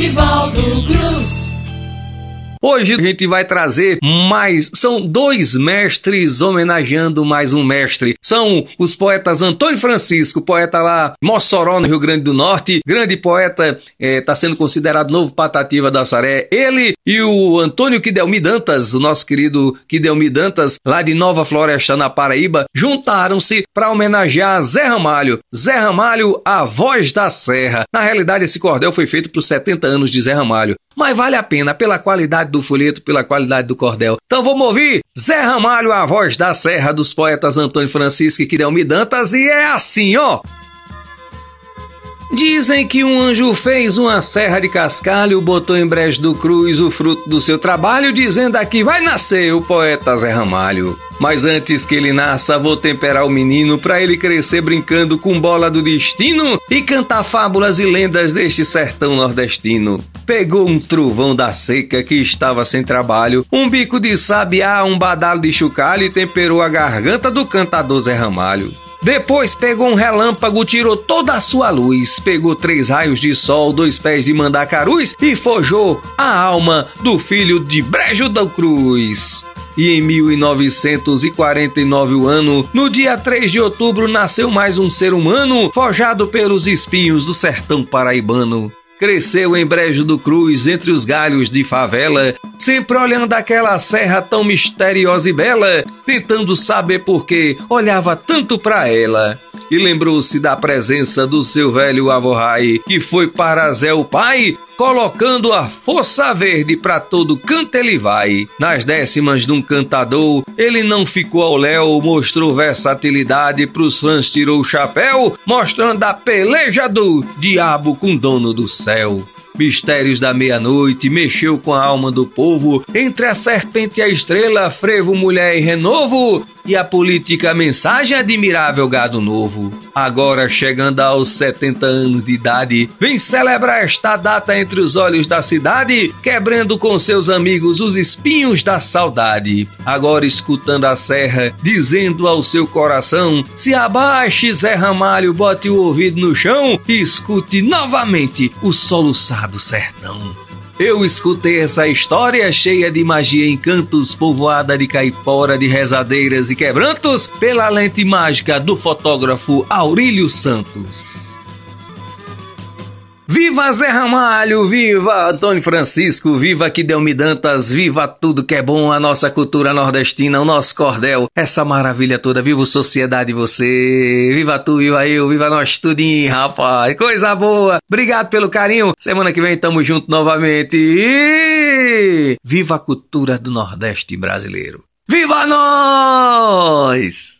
Nivaldo Cruz. Hoje a gente vai trazer mais. São dois mestres homenageando mais um mestre. São os poetas Antônio Francisco, poeta lá Mossoró, no Rio Grande do Norte, grande poeta, está eh, sendo considerado novo Patativa da Saré. Ele e o Antônio Quidelmi Dantas, o nosso querido Quidelmi Dantas, lá de Nova Floresta, na Paraíba, juntaram-se para homenagear Zé Ramalho. Zé Ramalho, a voz da serra. Na realidade, esse cordel foi feito para os 70 anos de Zé Ramalho mas vale a pena pela qualidade do folheto, pela qualidade do cordel. Então vamos ouvir Zé Ramalho, a voz da serra dos poetas Antônio Francisco e Quidelmi Dantas, e é assim, ó. Dizem que um anjo fez uma serra de cascalho, botou em brejo do cruz o fruto do seu trabalho, dizendo aqui vai nascer o poeta Zé Ramalho. Mas antes que ele nasça, vou temperar o menino para ele crescer brincando com bola do destino e cantar fábulas e lendas deste sertão nordestino. Pegou um trovão da seca que estava sem trabalho, um bico de sabiá, um badalo de chocalho e temperou a garganta do cantador Zé Ramalho. Depois pegou um relâmpago, tirou toda a sua luz, pegou três raios de sol, dois pés de mandacarus e forjou a alma do filho de Brejo da Cruz. E em 1949 o ano, no dia 3 de outubro, nasceu mais um ser humano, forjado pelos espinhos do sertão paraibano. Cresceu em Brejo do Cruz, entre os galhos de favela, sempre olhando aquela serra tão misteriosa e bela, tentando saber por que olhava tanto para ela. E lembrou-se da presença do seu velho avô Rai, que foi para Zé o pai, colocando a força verde para todo canto ele vai. Nas décimas de um cantador, ele não ficou ao léu, mostrou versatilidade, pros fãs tirou o chapéu, mostrando a peleja do diabo com dono do céu. Mistérios da meia-noite, mexeu com a alma do povo, entre a serpente e a estrela, frevo, mulher e renovo, e a política mensagem admirável gado novo. Agora chegando aos 70 anos de idade, vem celebrar esta data entre os olhos da cidade, quebrando com seus amigos os espinhos da saudade. Agora escutando a serra, dizendo ao seu coração: se abaixe, Zé Ramalho, bote o ouvido no chão e escute novamente o soluçado sertão. Eu escutei essa história cheia de magia e encantos, povoada de caipora, de rezadeiras e quebrantos, pela lente mágica do fotógrafo Aurílio Santos. Viva Zé Ramalho, viva Antônio Francisco, viva Quidelmi Dantas, viva tudo que é bom, a nossa cultura nordestina, o nosso cordel, essa maravilha toda, viva Sociedade você, viva tu, viva eu, viva nós tudinho, rapaz, coisa boa, obrigado pelo carinho, semana que vem tamo junto novamente e viva a cultura do Nordeste brasileiro, viva nós!